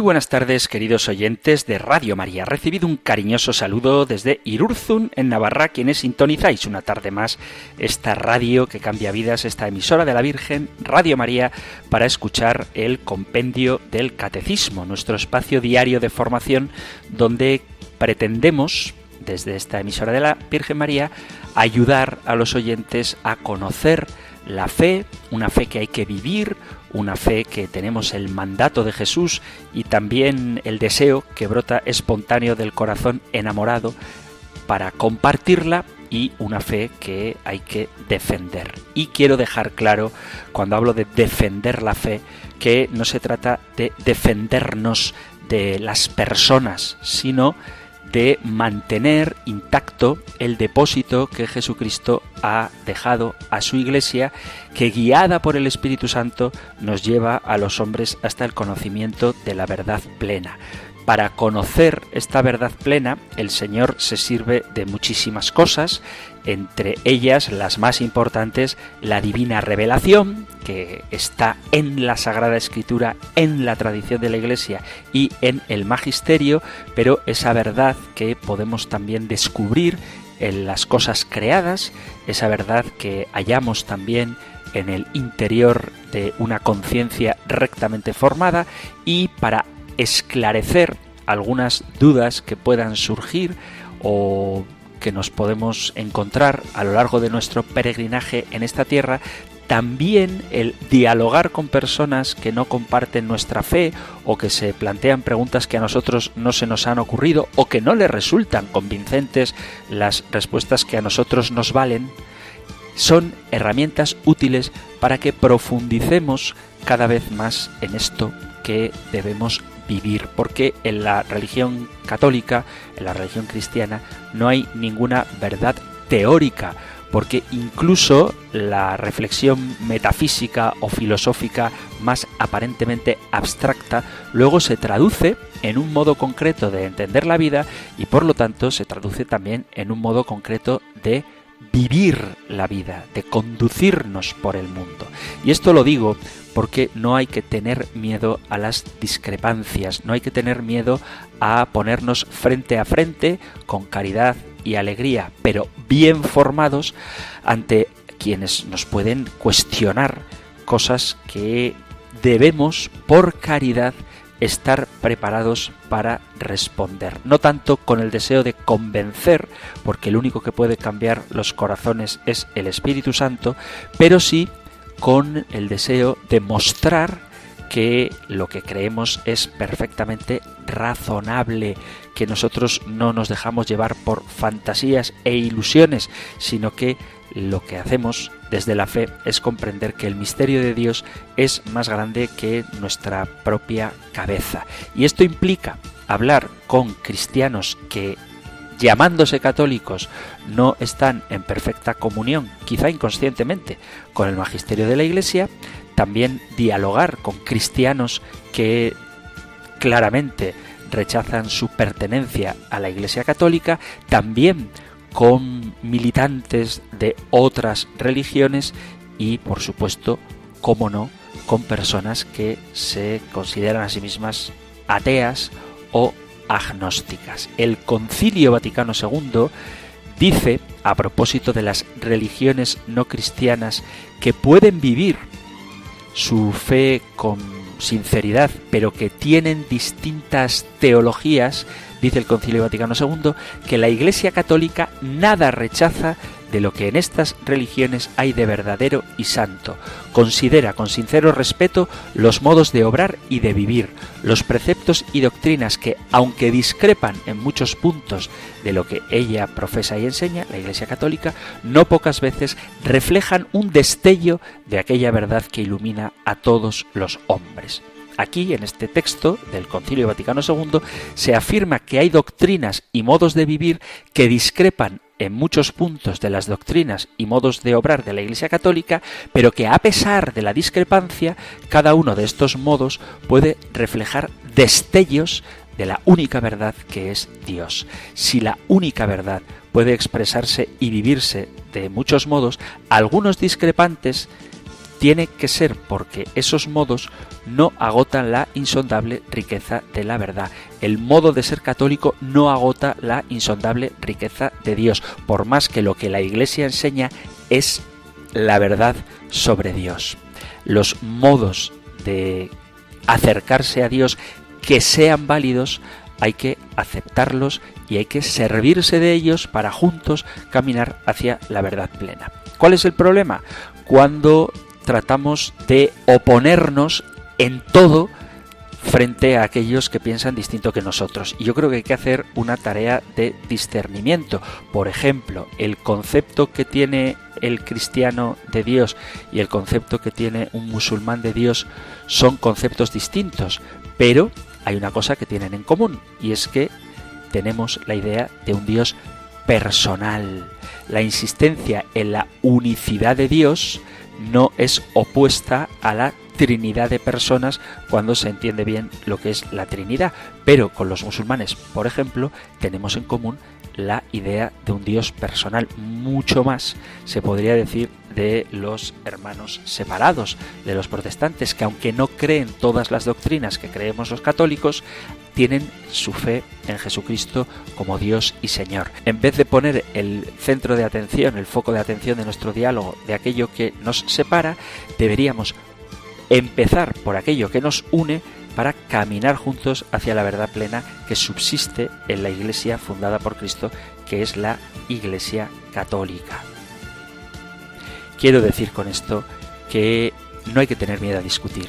Muy buenas tardes, queridos oyentes de Radio María. Recibido un cariñoso saludo desde Irurzun, en Navarra, quienes sintonizáis una tarde más esta radio que cambia vidas, esta emisora de la Virgen, Radio María, para escuchar el compendio del Catecismo, nuestro espacio diario de formación donde pretendemos, desde esta emisora de la Virgen María, ayudar a los oyentes a conocer la fe, una fe que hay que vivir, una fe que tenemos el mandato de Jesús y también el deseo que brota espontáneo del corazón enamorado para compartirla y una fe que hay que defender. Y quiero dejar claro, cuando hablo de defender la fe, que no se trata de defendernos de las personas, sino mantener intacto el depósito que Jesucristo ha dejado a su iglesia, que guiada por el Espíritu Santo nos lleva a los hombres hasta el conocimiento de la verdad plena. Para conocer esta verdad plena, el Señor se sirve de muchísimas cosas, entre ellas las más importantes, la divina revelación, que está en la Sagrada Escritura, en la tradición de la Iglesia y en el Magisterio, pero esa verdad que podemos también descubrir en las cosas creadas, esa verdad que hallamos también en el interior de una conciencia rectamente formada y para esclarecer algunas dudas que puedan surgir o que nos podemos encontrar a lo largo de nuestro peregrinaje en esta tierra, también el dialogar con personas que no comparten nuestra fe o que se plantean preguntas que a nosotros no se nos han ocurrido o que no les resultan convincentes las respuestas que a nosotros nos valen, son herramientas útiles para que profundicemos cada vez más en esto que debemos porque en la religión católica, en la religión cristiana, no hay ninguna verdad teórica, porque incluso la reflexión metafísica o filosófica más aparentemente abstracta luego se traduce en un modo concreto de entender la vida y por lo tanto se traduce también en un modo concreto de vivir la vida, de conducirnos por el mundo. Y esto lo digo porque no hay que tener miedo a las discrepancias, no hay que tener miedo a ponernos frente a frente con caridad y alegría, pero bien formados ante quienes nos pueden cuestionar cosas que debemos por caridad estar preparados para responder. No tanto con el deseo de convencer, porque el único que puede cambiar los corazones es el Espíritu Santo, pero sí con el deseo de mostrar que lo que creemos es perfectamente razonable, que nosotros no nos dejamos llevar por fantasías e ilusiones, sino que lo que hacemos desde la fe es comprender que el misterio de Dios es más grande que nuestra propia cabeza. Y esto implica hablar con cristianos que llamándose católicos, no están en perfecta comunión, quizá inconscientemente, con el magisterio de la Iglesia, también dialogar con cristianos que claramente rechazan su pertenencia a la Iglesia Católica, también con militantes de otras religiones y, por supuesto, cómo no, con personas que se consideran a sí mismas ateas o agnósticas. El Concilio Vaticano II dice, a propósito de las religiones no cristianas que pueden vivir su fe con sinceridad, pero que tienen distintas teologías, dice el Concilio Vaticano II, que la Iglesia Católica nada rechaza de lo que en estas religiones hay de verdadero y santo. Considera con sincero respeto los modos de obrar y de vivir, los preceptos y doctrinas que, aunque discrepan en muchos puntos de lo que ella profesa y enseña, la Iglesia Católica, no pocas veces reflejan un destello de aquella verdad que ilumina a todos los hombres. Aquí, en este texto del Concilio Vaticano II, se afirma que hay doctrinas y modos de vivir que discrepan en muchos puntos de las doctrinas y modos de obrar de la Iglesia Católica, pero que a pesar de la discrepancia, cada uno de estos modos puede reflejar destellos de la única verdad que es Dios. Si la única verdad puede expresarse y vivirse de muchos modos, algunos discrepantes tiene que ser porque esos modos no agotan la insondable riqueza de la verdad. El modo de ser católico no agota la insondable riqueza de Dios, por más que lo que la Iglesia enseña es la verdad sobre Dios. Los modos de acercarse a Dios que sean válidos hay que aceptarlos y hay que servirse de ellos para juntos caminar hacia la verdad plena. ¿Cuál es el problema? Cuando tratamos de oponernos en todo frente a aquellos que piensan distinto que nosotros. Y yo creo que hay que hacer una tarea de discernimiento. Por ejemplo, el concepto que tiene el cristiano de Dios y el concepto que tiene un musulmán de Dios son conceptos distintos, pero hay una cosa que tienen en común y es que tenemos la idea de un Dios personal. La insistencia en la unicidad de Dios no es opuesta a la trinidad de personas cuando se entiende bien lo que es la trinidad. Pero con los musulmanes, por ejemplo, tenemos en común la idea de un Dios personal. Mucho más se podría decir de los hermanos separados, de los protestantes, que aunque no creen todas las doctrinas que creemos los católicos, tienen su fe en Jesucristo como Dios y Señor. En vez de poner el centro de atención, el foco de atención de nuestro diálogo de aquello que nos separa, deberíamos empezar por aquello que nos une para caminar juntos hacia la verdad plena que subsiste en la Iglesia fundada por Cristo, que es la Iglesia Católica. Quiero decir con esto que no hay que tener miedo a discutir,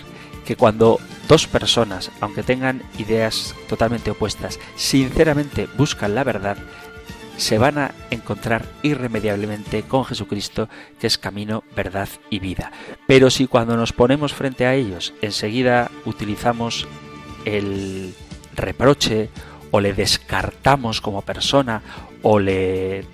que cuando dos personas, aunque tengan ideas totalmente opuestas, sinceramente buscan la verdad, se van a encontrar irremediablemente con Jesucristo, que es camino, verdad y vida. Pero si cuando nos ponemos frente a ellos enseguida utilizamos el reproche o le descartamos como persona o le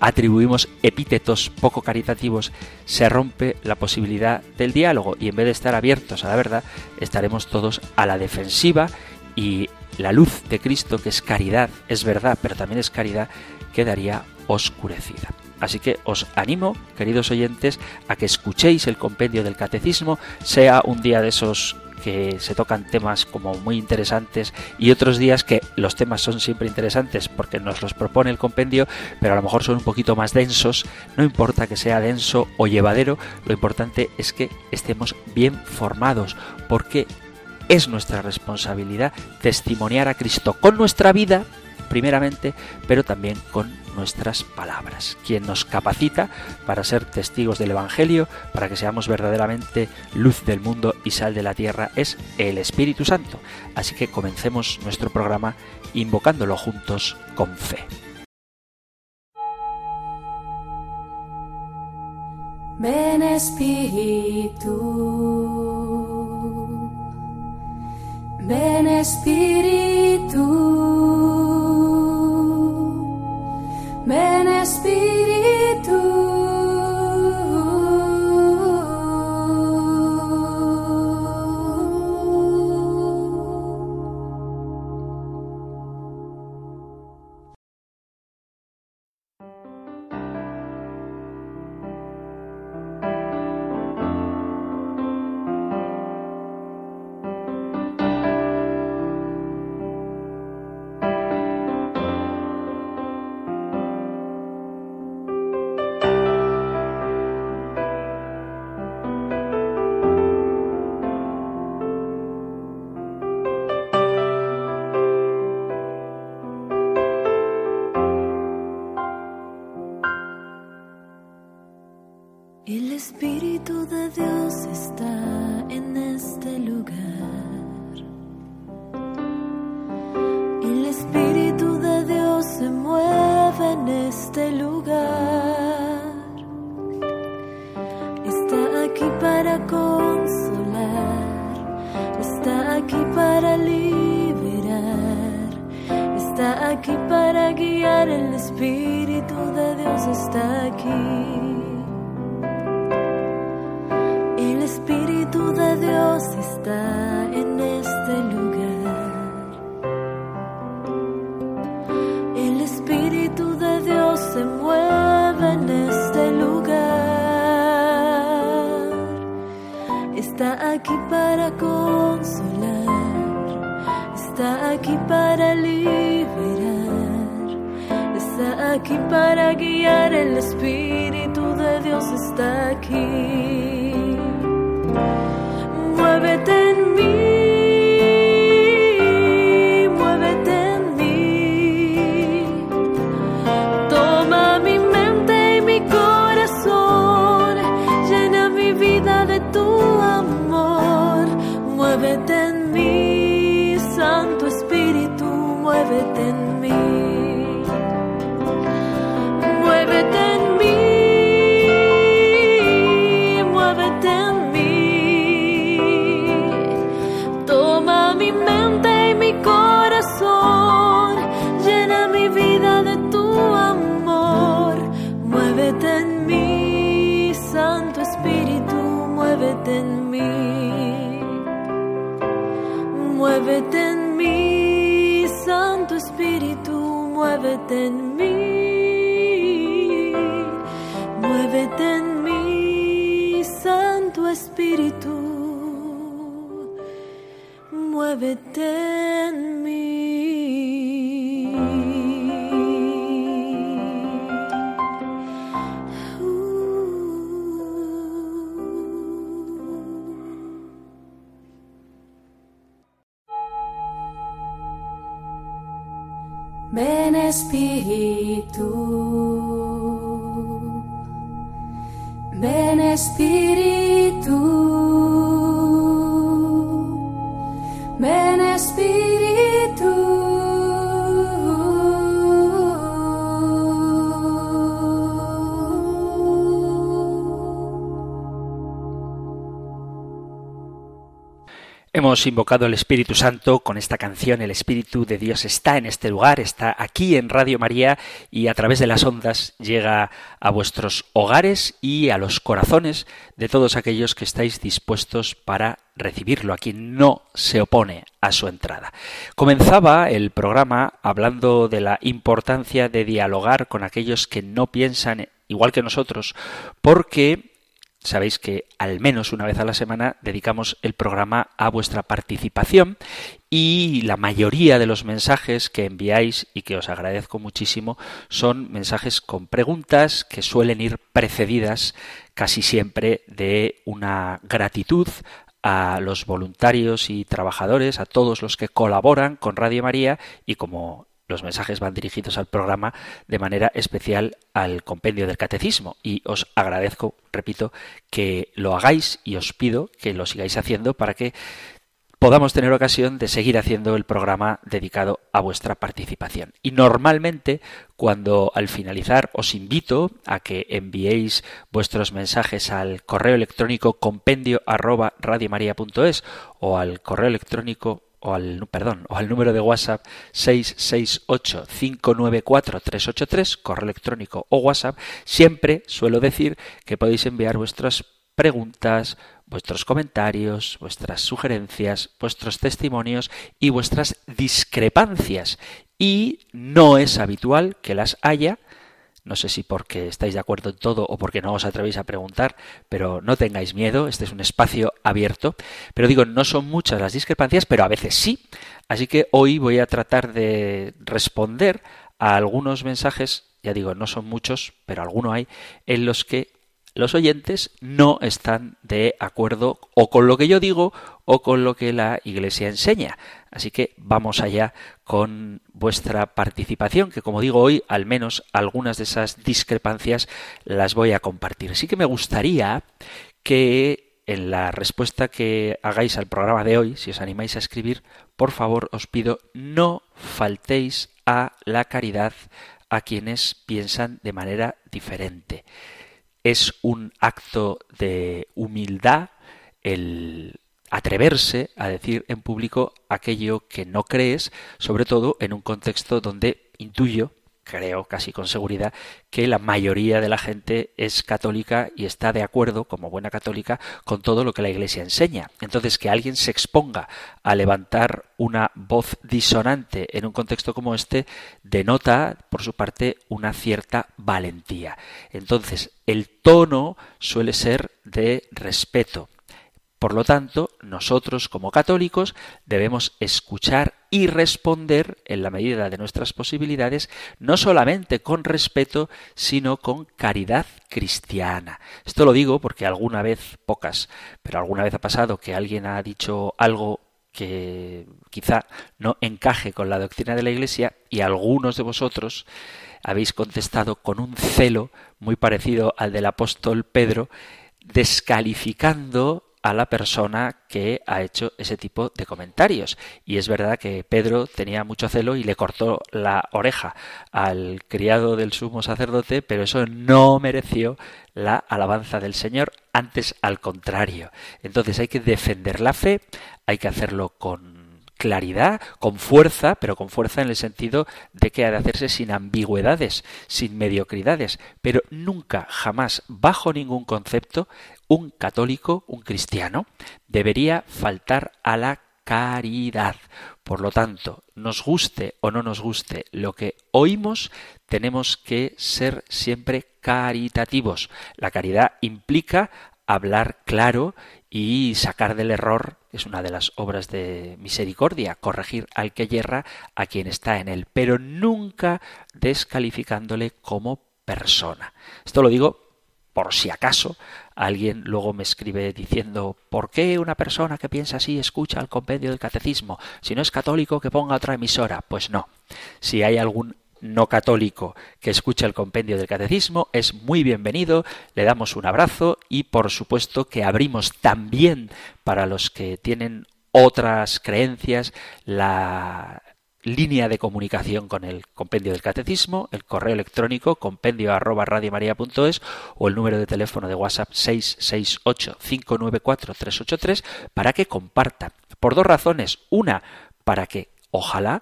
atribuimos epítetos poco caritativos, se rompe la posibilidad del diálogo y en vez de estar abiertos a la verdad, estaremos todos a la defensiva y la luz de Cristo, que es caridad, es verdad, pero también es caridad, quedaría oscurecida. Así que os animo, queridos oyentes, a que escuchéis el compendio del catecismo, sea un día de esos que se tocan temas como muy interesantes y otros días que los temas son siempre interesantes porque nos los propone el compendio, pero a lo mejor son un poquito más densos. No importa que sea denso o llevadero, lo importante es que estemos bien formados porque es nuestra responsabilidad testimoniar a Cristo con nuestra vida, primeramente, pero también con nuestras palabras. Quien nos capacita para ser testigos del Evangelio, para que seamos verdaderamente luz del mundo y sal de la tierra, es el Espíritu Santo. Así que comencemos nuestro programa invocándolo juntos con fe. Ven Espíritu. Ven Espíritu, ven Espíritu. Hemos invocado el Espíritu Santo con esta canción. El Espíritu de Dios está en este lugar, está aquí en Radio María y a través de las ondas llega a vuestros hogares y a los corazones de todos aquellos que estáis dispuestos para recibirlo, a quien no se opone a su entrada. Comenzaba el programa hablando de la importancia de dialogar con aquellos que no piensan igual que nosotros, porque Sabéis que al menos una vez a la semana dedicamos el programa a vuestra participación y la mayoría de los mensajes que enviáis y que os agradezco muchísimo son mensajes con preguntas que suelen ir precedidas casi siempre de una gratitud a los voluntarios y trabajadores, a todos los que colaboran con Radio María y como los mensajes van dirigidos al programa de manera especial al compendio del catecismo y os agradezco, repito, que lo hagáis y os pido que lo sigáis haciendo para que podamos tener ocasión de seguir haciendo el programa dedicado a vuestra participación. Y normalmente, cuando al finalizar os invito a que enviéis vuestros mensajes al correo electrónico compendio o al correo electrónico o al perdón, o al número de WhatsApp 668 594 383, correo electrónico o WhatsApp, siempre suelo decir que podéis enviar vuestras preguntas, vuestros comentarios, vuestras sugerencias, vuestros testimonios y vuestras discrepancias. Y no es habitual que las haya, no sé si porque estáis de acuerdo en todo o porque no os atrevéis a preguntar, pero no tengáis miedo, este es un espacio abierto. Pero digo, no son muchas las discrepancias, pero a veces sí. Así que hoy voy a tratar de responder a algunos mensajes, ya digo, no son muchos, pero alguno hay, en los que los oyentes no están de acuerdo o con lo que yo digo o con lo que la Iglesia enseña. Así que vamos allá con vuestra participación, que como digo hoy, al menos algunas de esas discrepancias las voy a compartir. Sí que me gustaría que en la respuesta que hagáis al programa de hoy, si os animáis a escribir, por favor os pido no faltéis a la caridad a quienes piensan de manera diferente es un acto de humildad el atreverse a decir en público aquello que no crees, sobre todo en un contexto donde intuyo creo casi con seguridad que la mayoría de la gente es católica y está de acuerdo, como buena católica, con todo lo que la Iglesia enseña. Entonces, que alguien se exponga a levantar una voz disonante en un contexto como este denota, por su parte, una cierta valentía. Entonces, el tono suele ser de respeto. Por lo tanto, nosotros como católicos debemos escuchar y responder en la medida de nuestras posibilidades, no solamente con respeto, sino con caridad cristiana. Esto lo digo porque alguna vez, pocas, pero alguna vez ha pasado que alguien ha dicho algo que quizá no encaje con la doctrina de la Iglesia y algunos de vosotros habéis contestado con un celo muy parecido al del apóstol Pedro, descalificando a la persona que ha hecho ese tipo de comentarios. Y es verdad que Pedro tenía mucho celo y le cortó la oreja al criado del sumo sacerdote, pero eso no mereció la alabanza del Señor, antes al contrario. Entonces hay que defender la fe, hay que hacerlo con claridad, con fuerza, pero con fuerza en el sentido de que ha de hacerse sin ambigüedades, sin mediocridades, pero nunca, jamás, bajo ningún concepto, un católico, un cristiano, debería faltar a la caridad. Por lo tanto, nos guste o no nos guste lo que oímos, tenemos que ser siempre caritativos. La caridad implica hablar claro y sacar del error es una de las obras de misericordia, corregir al que yerra a quien está en él, pero nunca descalificándole como persona. Esto lo digo por si acaso alguien luego me escribe diciendo ¿por qué una persona que piensa así escucha el compendio del catecismo? Si no es católico que ponga otra emisora. Pues no. Si hay algún no católico que escucha el compendio del catecismo es muy bienvenido, le damos un abrazo y por supuesto que abrimos también para los que tienen otras creencias la línea de comunicación con el compendio del catecismo, el correo electrónico compendio arroba radiomaria.es o el número de teléfono de WhatsApp 668-594-383 para que compartan. Por dos razones. Una, para que ojalá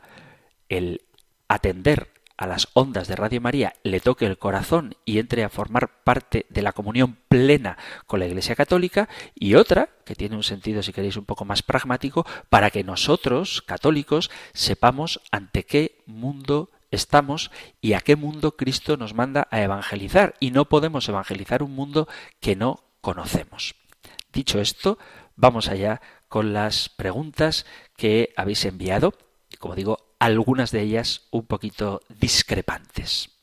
el atender a las ondas de Radio María le toque el corazón y entre a formar parte de la comunión plena con la Iglesia Católica y otra, que tiene un sentido si queréis un poco más pragmático, para que nosotros, católicos, sepamos ante qué mundo estamos y a qué mundo Cristo nos manda a evangelizar y no podemos evangelizar un mundo que no conocemos. Dicho esto, vamos allá con las preguntas que habéis enviado. Como digo, algunas de ellas un poquito discrepantes.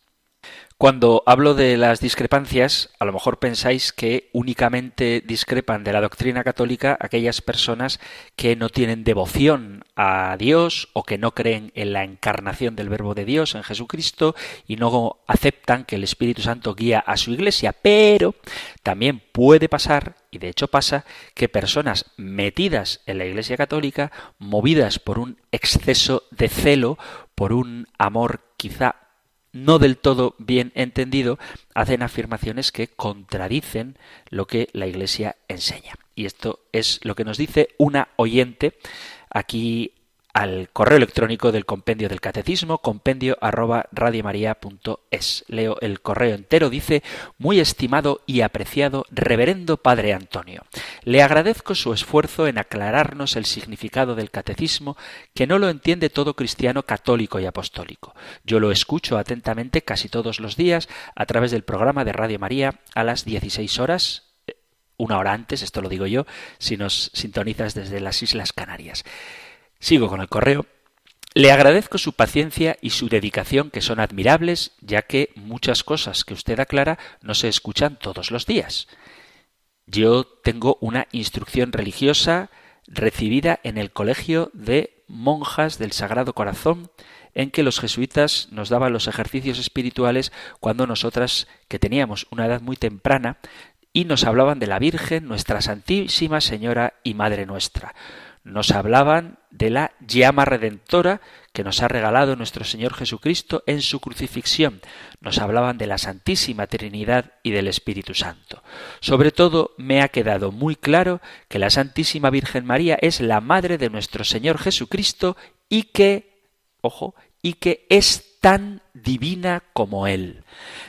Cuando hablo de las discrepancias, a lo mejor pensáis que únicamente discrepan de la doctrina católica aquellas personas que no tienen devoción a Dios o que no creen en la encarnación del Verbo de Dios en Jesucristo y no aceptan que el Espíritu Santo guía a su iglesia. Pero también puede pasar, y de hecho pasa, que personas metidas en la iglesia católica, movidas por un exceso de celo, por un amor quizá no del todo bien entendido, hacen afirmaciones que contradicen lo que la Iglesia enseña. Y esto es lo que nos dice una oyente aquí al correo electrónico del compendio del catecismo, compendio arroba radiomaria.es. Leo el correo entero, dice, muy estimado y apreciado reverendo Padre Antonio, le agradezco su esfuerzo en aclararnos el significado del catecismo que no lo entiende todo cristiano católico y apostólico. Yo lo escucho atentamente casi todos los días a través del programa de Radio María a las 16 horas eh, una hora antes, esto lo digo yo, si nos sintonizas desde las Islas Canarias. Sigo con el correo. Le agradezco su paciencia y su dedicación, que son admirables, ya que muchas cosas que usted aclara no se escuchan todos los días. Yo tengo una instrucción religiosa recibida en el Colegio de Monjas del Sagrado Corazón, en que los jesuitas nos daban los ejercicios espirituales cuando nosotras, que teníamos una edad muy temprana, y nos hablaban de la Virgen, nuestra Santísima Señora y Madre nuestra. Nos hablaban de la llama redentora que nos ha regalado nuestro Señor Jesucristo en su crucifixión. Nos hablaban de la Santísima Trinidad y del Espíritu Santo. Sobre todo me ha quedado muy claro que la Santísima Virgen María es la Madre de nuestro Señor Jesucristo y que, ojo, y que es tan divina como Él.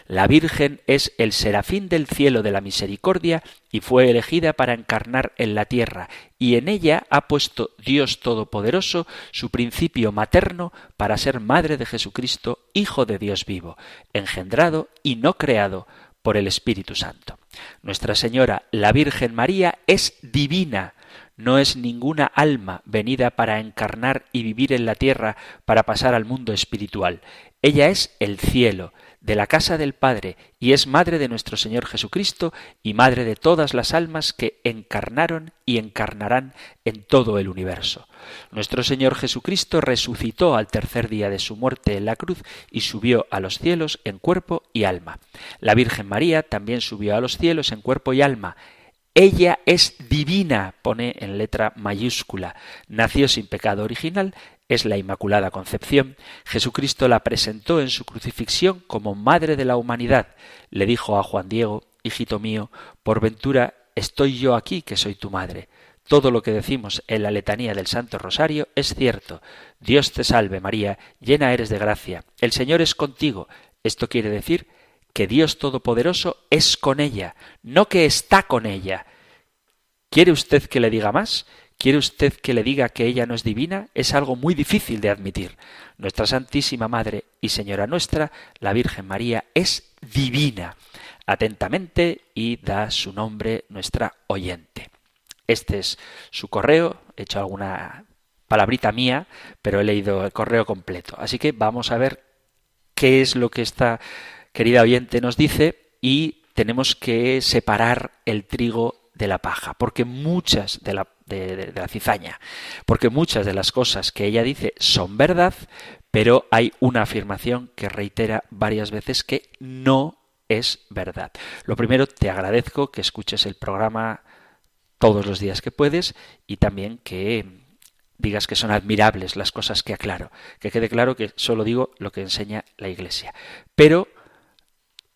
La Virgen es el serafín del cielo de la misericordia y fue elegida para encarnar en la tierra, y en ella ha puesto Dios Todopoderoso su principio materno para ser madre de Jesucristo, Hijo de Dios vivo, engendrado y no creado por el Espíritu Santo. Nuestra Señora, la Virgen María, es divina, no es ninguna alma venida para encarnar y vivir en la tierra para pasar al mundo espiritual. Ella es el cielo, de la casa del Padre, y es madre de nuestro Señor Jesucristo y madre de todas las almas que encarnaron y encarnarán en todo el universo. Nuestro Señor Jesucristo resucitó al tercer día de su muerte en la cruz y subió a los cielos en cuerpo y alma. La Virgen María también subió a los cielos en cuerpo y alma. Ella es divina, pone en letra mayúscula. Nació sin pecado original, es la Inmaculada Concepción. Jesucristo la presentó en su crucifixión como Madre de la humanidad. Le dijo a Juan Diego, Hijito mío, por ventura estoy yo aquí que soy tu madre. Todo lo que decimos en la letanía del Santo Rosario es cierto. Dios te salve María, llena eres de gracia. El Señor es contigo. Esto quiere decir que Dios Todopoderoso es con ella, no que está con ella. ¿Quiere usted que le diga más? ¿Quiere usted que le diga que ella no es divina? Es algo muy difícil de admitir. Nuestra Santísima Madre y Señora nuestra, la Virgen María, es divina. Atentamente y da su nombre nuestra oyente. Este es su correo, he hecho alguna palabrita mía, pero he leído el correo completo. Así que vamos a ver qué es lo que está querida oyente, nos dice, y tenemos que separar el trigo de la paja, porque muchas de la, de, la cizaña, porque muchas de las cosas que ella dice son verdad, pero hay una afirmación que reitera varias veces que no es verdad. Lo primero, te agradezco que escuches el programa todos los días que puedes y también que digas que son admirables las cosas que aclaro. Que quede claro que solo digo lo que enseña la Iglesia. Pero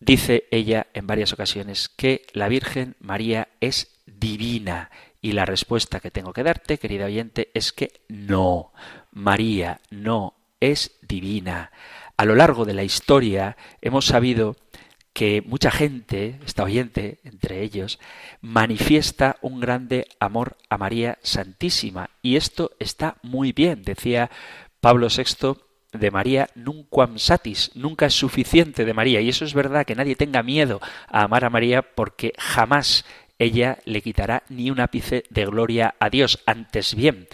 Dice ella en varias ocasiones que la Virgen María es divina y la respuesta que tengo que darte, querida oyente, es que no, María no es divina. A lo largo de la historia hemos sabido que mucha gente, esta oyente entre ellos, manifiesta un grande amor a María Santísima. Y esto está muy bien, decía Pablo VI de María nunquam satis, nunca es suficiente de María. Y eso es verdad, que nadie tenga miedo a amar a María porque jamás ella le quitará ni un ápice de gloria a Dios. Antes bien,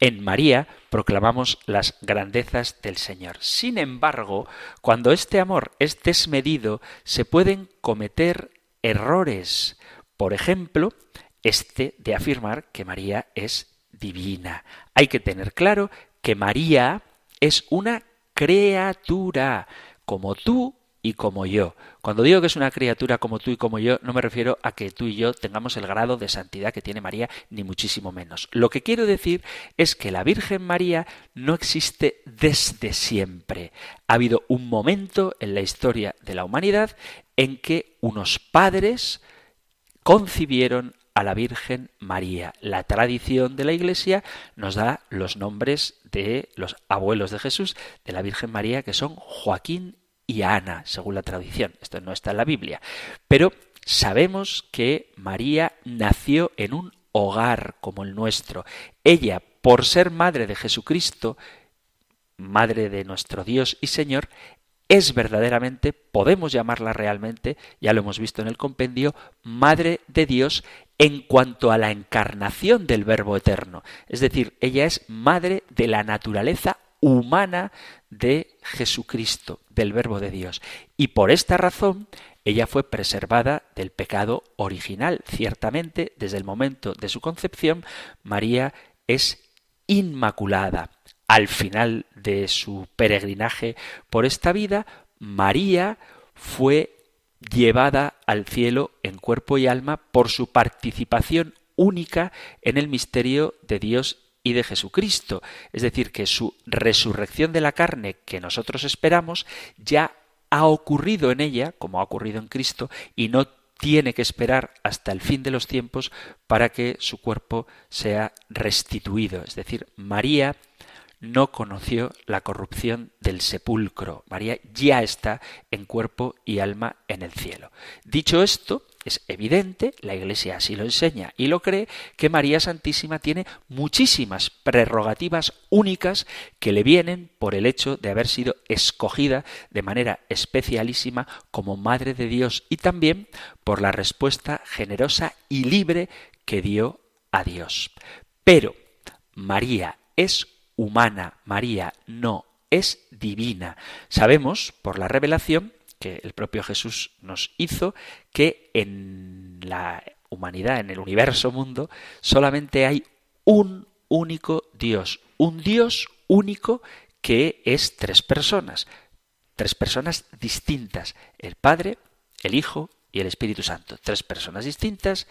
en María proclamamos las grandezas del Señor. Sin embargo, cuando este amor es desmedido, se pueden cometer errores. Por ejemplo, este de afirmar que María es divina. Hay que tener claro que María es una criatura, como tú y como yo. Cuando digo que es una criatura como tú y como yo, no me refiero a que tú y yo tengamos el grado de santidad que tiene María, ni muchísimo menos. Lo que quiero decir es que la Virgen María no existe desde siempre. Ha habido un momento en la historia de la humanidad en que unos padres concibieron a la Virgen María. La tradición de la Iglesia nos da los nombres de los abuelos de Jesús, de la Virgen María, que son Joaquín y Ana, según la tradición. Esto no está en la Biblia. Pero sabemos que María nació en un hogar como el nuestro. Ella, por ser madre de Jesucristo, madre de nuestro Dios y Señor, es verdaderamente, podemos llamarla realmente, ya lo hemos visto en el compendio, Madre de Dios en cuanto a la encarnación del Verbo Eterno. Es decir, ella es Madre de la naturaleza humana de Jesucristo, del Verbo de Dios. Y por esta razón, ella fue preservada del pecado original. Ciertamente, desde el momento de su concepción, María es inmaculada al final de su peregrinaje por esta vida, María fue llevada al cielo en cuerpo y alma por su participación única en el misterio de Dios y de Jesucristo. Es decir, que su resurrección de la carne que nosotros esperamos ya ha ocurrido en ella, como ha ocurrido en Cristo, y no tiene que esperar hasta el fin de los tiempos para que su cuerpo sea restituido. Es decir, María no conoció la corrupción del sepulcro. María ya está en cuerpo y alma en el cielo. Dicho esto, es evidente, la Iglesia así lo enseña y lo cree, que María Santísima tiene muchísimas prerrogativas únicas que le vienen por el hecho de haber sido escogida de manera especialísima como Madre de Dios y también por la respuesta generosa y libre que dio a Dios. Pero María es humana, María no es divina. Sabemos por la revelación que el propio Jesús nos hizo que en la humanidad, en el universo mundo, solamente hay un único Dios, un Dios único que es tres personas, tres personas distintas, el Padre, el Hijo y el Espíritu Santo, tres personas distintas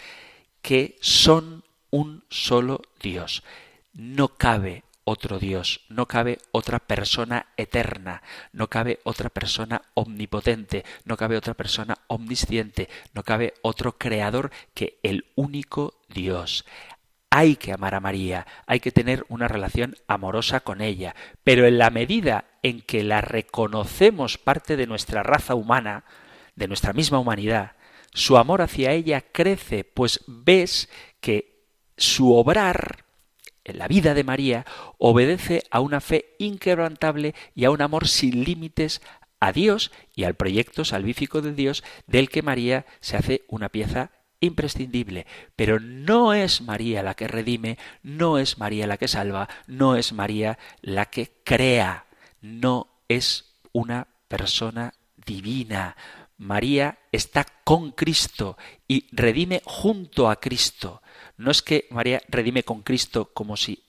que son un solo Dios. No cabe otro Dios, no cabe otra persona eterna, no cabe otra persona omnipotente, no cabe otra persona omnisciente, no cabe otro creador que el único Dios. Hay que amar a María, hay que tener una relación amorosa con ella, pero en la medida en que la reconocemos parte de nuestra raza humana, de nuestra misma humanidad, su amor hacia ella crece, pues ves que su obrar la vida de María obedece a una fe inquebrantable y a un amor sin límites a Dios y al proyecto salvífico de Dios del que María se hace una pieza imprescindible. Pero no es María la que redime, no es María la que salva, no es María la que crea, no es una persona divina. María está con Cristo y redime junto a Cristo. No es que María redime con Cristo como si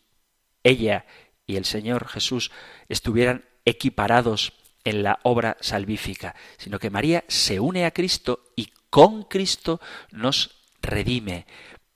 ella y el Señor Jesús estuvieran equiparados en la obra salvífica, sino que María se une a Cristo y con Cristo nos redime,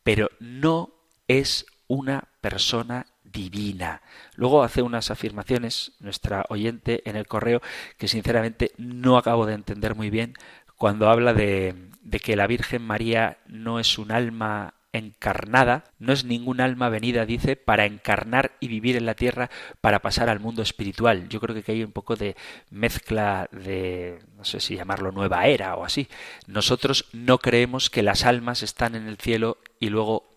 pero no es una persona divina. Luego hace unas afirmaciones nuestra oyente en el correo que sinceramente no acabo de entender muy bien cuando habla de, de que la Virgen María no es un alma encarnada, no es ningún alma venida, dice, para encarnar y vivir en la tierra para pasar al mundo espiritual. Yo creo que hay un poco de mezcla de, no sé si llamarlo nueva era o así. Nosotros no creemos que las almas están en el cielo y luego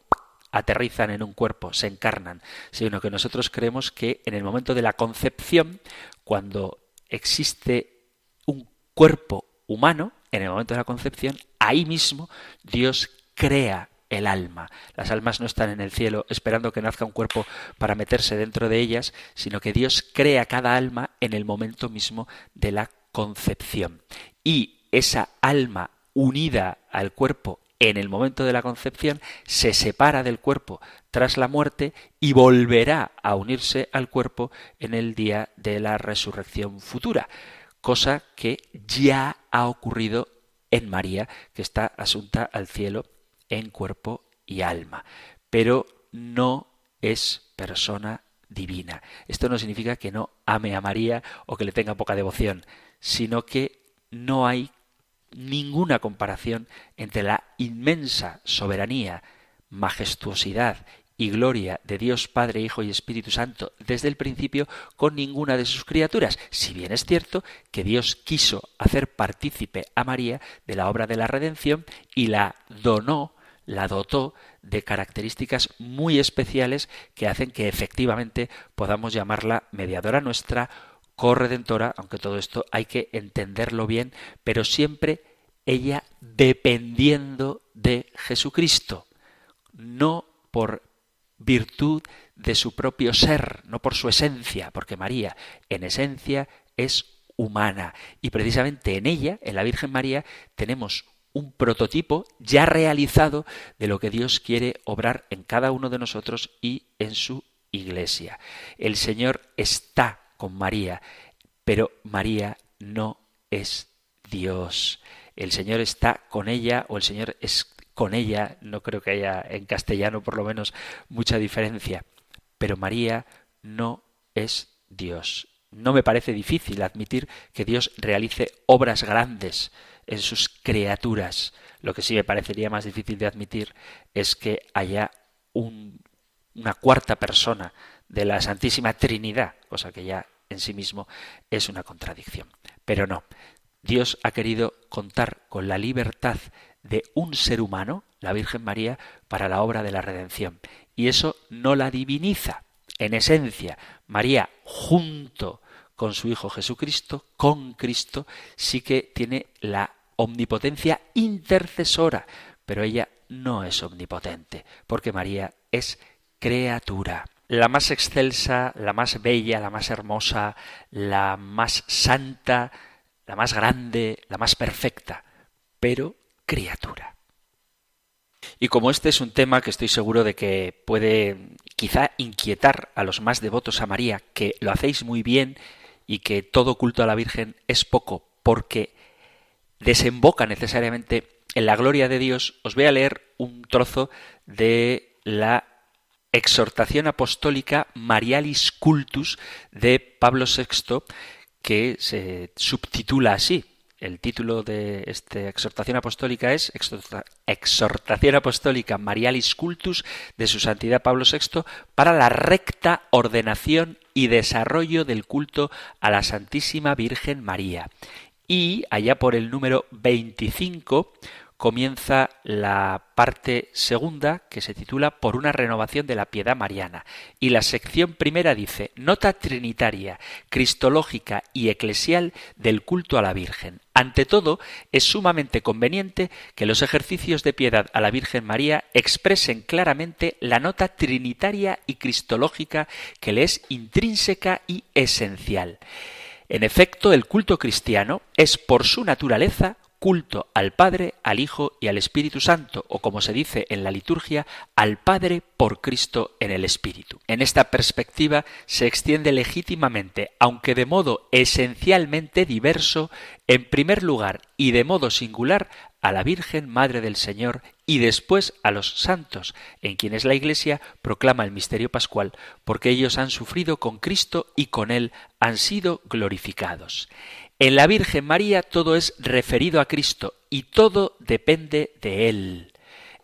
aterrizan en un cuerpo, se encarnan, sino que nosotros creemos que en el momento de la concepción, cuando existe un cuerpo humano, en el momento de la concepción, ahí mismo Dios crea el alma. Las almas no están en el cielo esperando que nazca un cuerpo para meterse dentro de ellas, sino que Dios crea cada alma en el momento mismo de la concepción. Y esa alma unida al cuerpo en el momento de la concepción se separa del cuerpo tras la muerte y volverá a unirse al cuerpo en el día de la resurrección futura, cosa que ya ha ocurrido en María, que está asunta al cielo en cuerpo y alma, pero no es persona divina. Esto no significa que no ame a María o que le tenga poca devoción, sino que no hay ninguna comparación entre la inmensa soberanía, majestuosidad y gloria de Dios Padre, Hijo y Espíritu Santo desde el principio con ninguna de sus criaturas, si bien es cierto que Dios quiso hacer partícipe a María de la obra de la redención y la donó la dotó de características muy especiales que hacen que efectivamente podamos llamarla mediadora nuestra, corredentora, aunque todo esto hay que entenderlo bien, pero siempre ella dependiendo de Jesucristo, no por virtud de su propio ser, no por su esencia, porque María en esencia es humana. Y precisamente en ella, en la Virgen María, tenemos un prototipo ya realizado de lo que Dios quiere obrar en cada uno de nosotros y en su iglesia. El Señor está con María, pero María no es Dios. El Señor está con ella o el Señor es con ella, no creo que haya en castellano por lo menos mucha diferencia, pero María no es Dios. No me parece difícil admitir que Dios realice obras grandes en sus criaturas. Lo que sí me parecería más difícil de admitir es que haya una cuarta persona de la Santísima Trinidad, cosa que ya en sí mismo es una contradicción. Pero no, Dios ha querido contar con la libertad de un ser humano, la Virgen María, para la obra de la redención. Y eso no la diviniza. En esencia, María, junto con su Hijo Jesucristo, con Cristo, sí que tiene la omnipotencia intercesora, pero ella no es omnipotente, porque María es criatura. La más excelsa, la más bella, la más hermosa, la más santa, la más grande, la más perfecta, pero criatura. Y como este es un tema que estoy seguro de que puede quizá inquietar a los más devotos a María, que lo hacéis muy bien y que todo culto a la Virgen es poco porque desemboca necesariamente en la gloria de Dios, os voy a leer un trozo de la exhortación apostólica Marialis Cultus de Pablo VI, que se subtitula así. El título de esta exhortación apostólica es Exhortación apostólica Marialis Cultus de su santidad Pablo VI para la recta ordenación y desarrollo del culto a la Santísima Virgen María. Y allá por el número 25 comienza la parte segunda que se titula Por una renovación de la piedad mariana. Y la sección primera dice Nota trinitaria, cristológica y eclesial del culto a la Virgen. Ante todo, es sumamente conveniente que los ejercicios de piedad a la Virgen María expresen claramente la nota trinitaria y cristológica que le es intrínseca y esencial. En efecto, el culto cristiano es por su naturaleza culto al Padre, al Hijo y al Espíritu Santo, o como se dice en la liturgia, al Padre por Cristo en el Espíritu. En esta perspectiva se extiende legítimamente, aunque de modo esencialmente diverso, en primer lugar y de modo singular, a la Virgen Madre del Señor y después a los santos, en quienes la Iglesia proclama el misterio pascual, porque ellos han sufrido con Cristo y con Él han sido glorificados. En la Virgen María todo es referido a Cristo y todo depende de Él.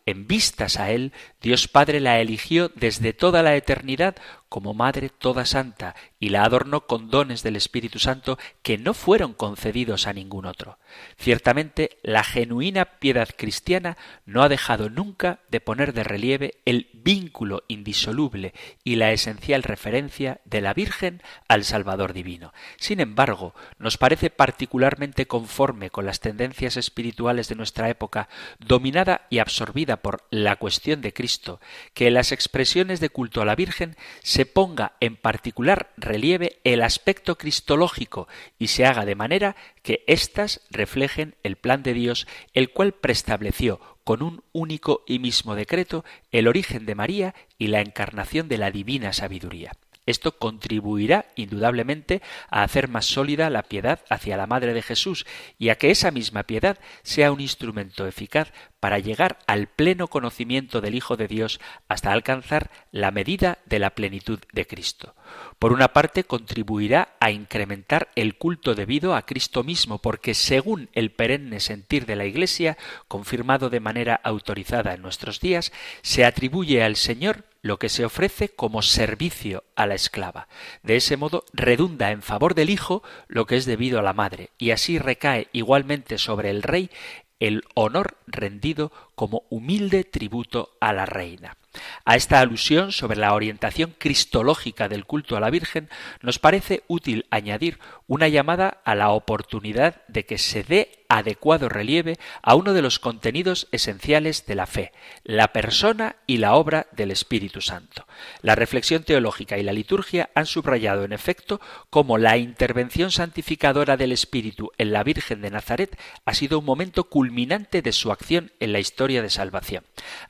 En vistas a Él, Dios Padre la eligió desde toda la eternidad como Madre toda santa y la adornó con dones del Espíritu Santo que no fueron concedidos a ningún otro. Ciertamente, la genuina piedad cristiana no ha dejado nunca de poner de relieve el vínculo indisoluble y la esencial referencia de la Virgen al Salvador divino. Sin embargo, nos parece particularmente conforme con las tendencias espirituales de nuestra época, dominada y absorbida por la cuestión de Cristo, que las expresiones de culto a la Virgen se ponga en particular relieve el aspecto cristológico y se haga de manera que éstas reflejen el plan de Dios, el cual preestableció con un único y mismo decreto el origen de María y la encarnación de la divina sabiduría. Esto contribuirá indudablemente a hacer más sólida la piedad hacia la Madre de Jesús y a que esa misma piedad sea un instrumento eficaz para llegar al pleno conocimiento del Hijo de Dios hasta alcanzar la medida de la plenitud de Cristo. Por una parte, contribuirá a incrementar el culto debido a Cristo mismo, porque según el perenne sentir de la Iglesia, confirmado de manera autorizada en nuestros días, se atribuye al Señor lo que se ofrece como servicio a la esclava. De ese modo redunda en favor del hijo lo que es debido a la madre, y así recae igualmente sobre el rey el honor rendido como humilde tributo a la reina. A esta alusión sobre la orientación cristológica del culto a la Virgen nos parece útil añadir una llamada a la oportunidad de que se dé adecuado relieve a uno de los contenidos esenciales de la fe, la persona y la obra del Espíritu Santo. La reflexión teológica y la liturgia han subrayado en efecto cómo la intervención santificadora del Espíritu en la Virgen de Nazaret ha sido un momento culminante de su acción en la historia de salvación.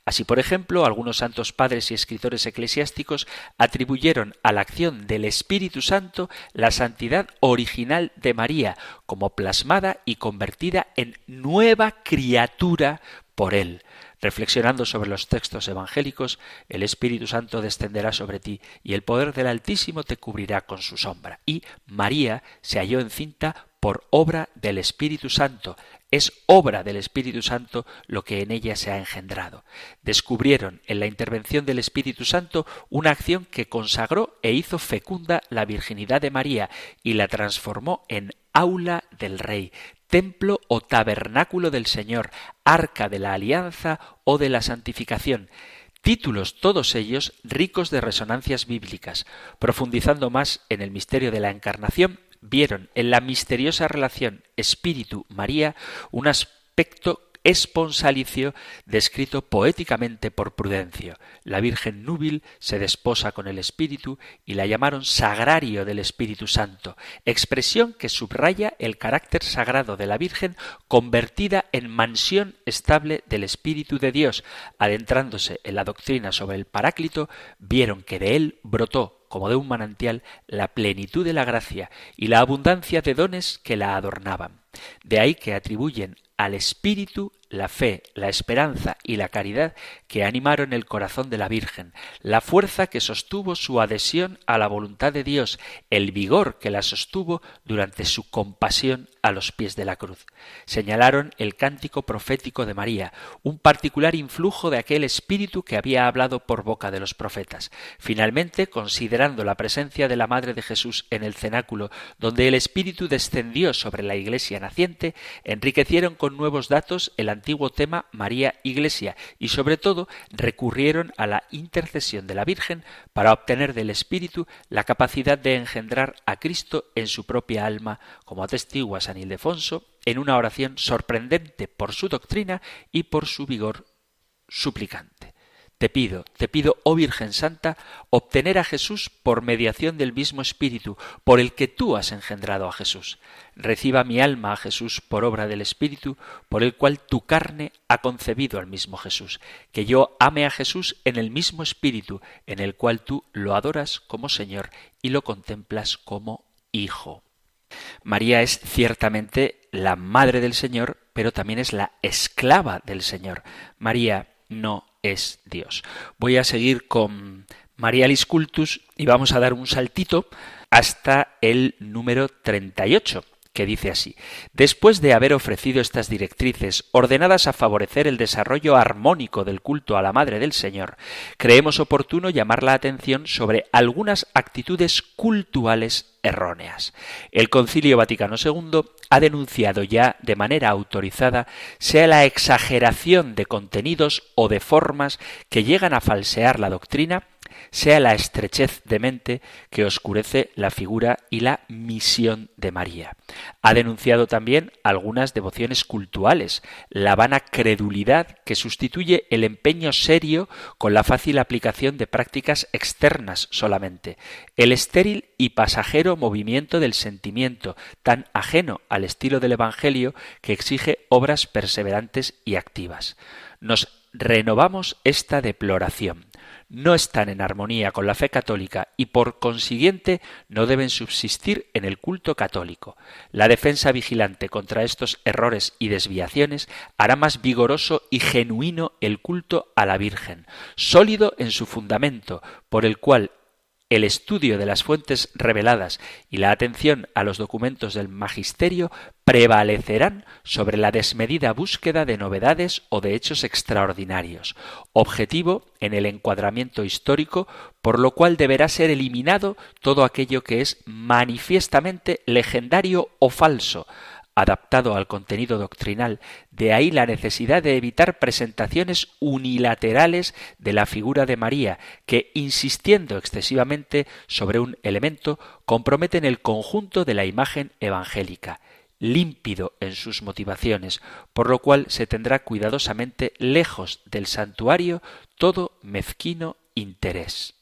Así, por ejemplo, algunos santos padres y escritores eclesiásticos atribuyeron a la acción del Espíritu Santo la santidad original de María, como plasmada y convertida en nueva criatura por él. Reflexionando sobre los textos evangélicos, el Espíritu Santo descenderá sobre ti y el poder del Altísimo te cubrirá con su sombra. Y María se halló encinta por obra del Espíritu Santo. Es obra del Espíritu Santo lo que en ella se ha engendrado. Descubrieron en la intervención del Espíritu Santo una acción que consagró e hizo fecunda la virginidad de María y la transformó en aula del Rey, templo o tabernáculo del Señor, arca de la alianza o de la santificación títulos todos ellos ricos de resonancias bíblicas. Profundizando más en el misterio de la encarnación, vieron en la misteriosa relación Espíritu-María un aspecto esponsalicio descrito poéticamente por Prudencio. La Virgen núbil se desposa con el Espíritu y la llamaron sagrario del Espíritu Santo, expresión que subraya el carácter sagrado de la Virgen convertida en mansión estable del Espíritu de Dios. Adentrándose en la doctrina sobre el Paráclito, vieron que de él brotó como de un manantial, la plenitud de la gracia y la abundancia de dones que la adornaban. De ahí que atribuyen al Espíritu la fe, la esperanza y la caridad que animaron el corazón de la Virgen, la fuerza que sostuvo su adhesión a la voluntad de Dios, el vigor que la sostuvo durante su compasión a los pies de la cruz. Señalaron el cántico profético de María, un particular influjo de aquel espíritu que había hablado por boca de los profetas. Finalmente, considerando la presencia de la Madre de Jesús en el cenáculo, donde el espíritu descendió sobre la iglesia naciente, enriquecieron con nuevos datos el antiguo tema María Iglesia y sobre todo recurrieron a la intercesión de la Virgen para obtener del Espíritu la capacidad de engendrar a Cristo en su propia alma, como atestigua San Ildefonso en una oración sorprendente por su doctrina y por su vigor suplicante. Te pido, te pido, oh Virgen Santa, obtener a Jesús por mediación del mismo Espíritu, por el que tú has engendrado a Jesús. Reciba mi alma a Jesús por obra del Espíritu, por el cual tu carne ha concebido al mismo Jesús. Que yo ame a Jesús en el mismo Espíritu, en el cual tú lo adoras como Señor y lo contemplas como Hijo. María es ciertamente la madre del Señor, pero también es la esclava del Señor. María no es Dios. Voy a seguir con Marialis Cultus y vamos a dar un saltito hasta el número 38 que dice así Después de haber ofrecido estas directrices ordenadas a favorecer el desarrollo armónico del culto a la Madre del Señor, creemos oportuno llamar la atención sobre algunas actitudes cultuales erróneas. El Concilio Vaticano II ha denunciado ya de manera autorizada sea la exageración de contenidos o de formas que llegan a falsear la doctrina, sea la estrechez de mente que oscurece la figura y la misión de María. Ha denunciado también algunas devociones cultuales, la vana credulidad que sustituye el empeño serio con la fácil aplicación de prácticas externas solamente, el estéril y pasajero movimiento del sentimiento, tan ajeno al estilo del Evangelio que exige obras perseverantes y activas. Nos renovamos esta deploración no están en armonía con la fe católica y por consiguiente no deben subsistir en el culto católico. La defensa vigilante contra estos errores y desviaciones hará más vigoroso y genuino el culto a la Virgen, sólido en su fundamento, por el cual el estudio de las fuentes reveladas y la atención a los documentos del magisterio prevalecerán sobre la desmedida búsqueda de novedades o de hechos extraordinarios, objetivo en el encuadramiento histórico, por lo cual deberá ser eliminado todo aquello que es manifiestamente legendario o falso, adaptado al contenido doctrinal, de ahí la necesidad de evitar presentaciones unilaterales de la figura de María, que, insistiendo excesivamente sobre un elemento, comprometen el conjunto de la imagen evangélica límpido en sus motivaciones, por lo cual se tendrá cuidadosamente lejos del santuario todo mezquino interés.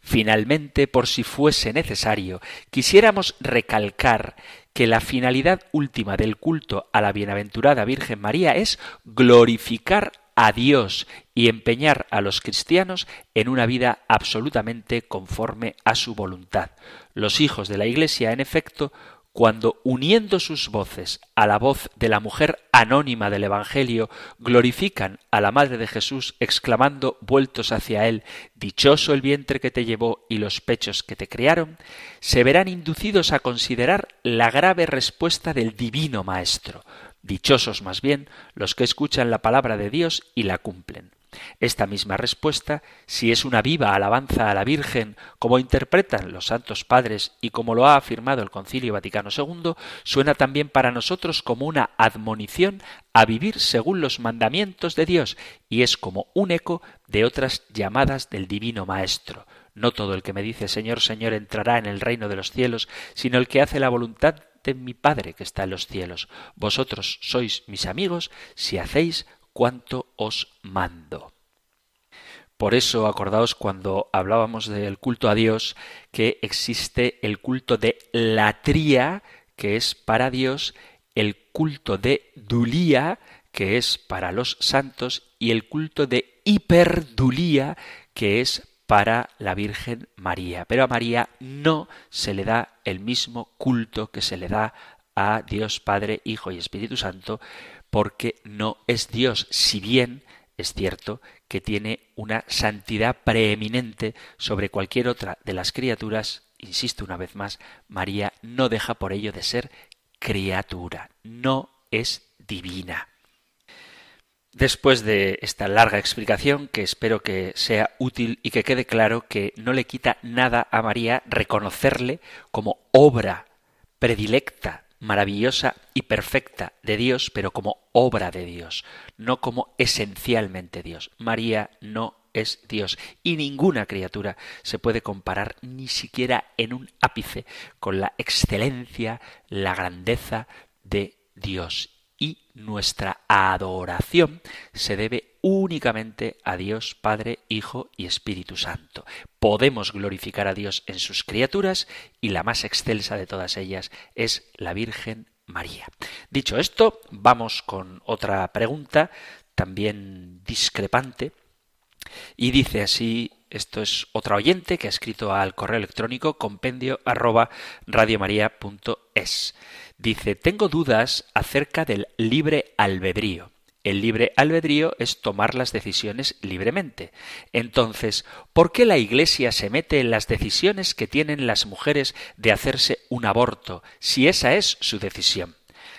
Finalmente, por si fuese necesario, quisiéramos recalcar que la finalidad última del culto a la bienaventurada Virgen María es glorificar a Dios y empeñar a los cristianos en una vida absolutamente conforme a su voluntad. Los hijos de la Iglesia, en efecto, cuando uniendo sus voces a la voz de la mujer anónima del Evangelio, glorifican a la Madre de Jesús, exclamando vueltos hacia él, Dichoso el vientre que te llevó y los pechos que te criaron, se verán inducidos a considerar la grave respuesta del Divino Maestro. Dichosos más bien los que escuchan la palabra de Dios y la cumplen. Esta misma respuesta, si es una viva alabanza a la Virgen, como interpretan los santos padres y como lo ha afirmado el Concilio Vaticano II, suena también para nosotros como una admonición a vivir según los mandamientos de Dios y es como un eco de otras llamadas del Divino Maestro. No todo el que me dice Señor, Señor entrará en el reino de los cielos, sino el que hace la voluntad de mi Padre que está en los cielos. Vosotros sois mis amigos si hacéis cuanto os mando. Por eso acordaos cuando hablábamos del culto a Dios que existe el culto de latría, que es para Dios, el culto de dulía, que es para los santos, y el culto de hiperdulía, que es para la Virgen María. Pero a María no se le da el mismo culto que se le da a Dios Padre, Hijo y Espíritu Santo, porque no es Dios, si bien es cierto que tiene una santidad preeminente sobre cualquier otra de las criaturas, insisto una vez más, María no deja por ello de ser criatura, no es divina. Después de esta larga explicación, que espero que sea útil y que quede claro que no le quita nada a María reconocerle como obra predilecta maravillosa y perfecta de Dios, pero como obra de Dios, no como esencialmente Dios. María no es Dios y ninguna criatura se puede comparar ni siquiera en un ápice con la excelencia, la grandeza de Dios y nuestra adoración se debe únicamente a Dios Padre, Hijo y Espíritu Santo. Podemos glorificar a Dios en sus criaturas y la más excelsa de todas ellas es la Virgen María. Dicho esto, vamos con otra pregunta, también discrepante, y dice así esto es otra oyente que ha escrito al correo electrónico compendio arroba radiomaria.es. Dice, tengo dudas acerca del libre albedrío. El libre albedrío es tomar las decisiones libremente. Entonces, ¿por qué la Iglesia se mete en las decisiones que tienen las mujeres de hacerse un aborto, si esa es su decisión?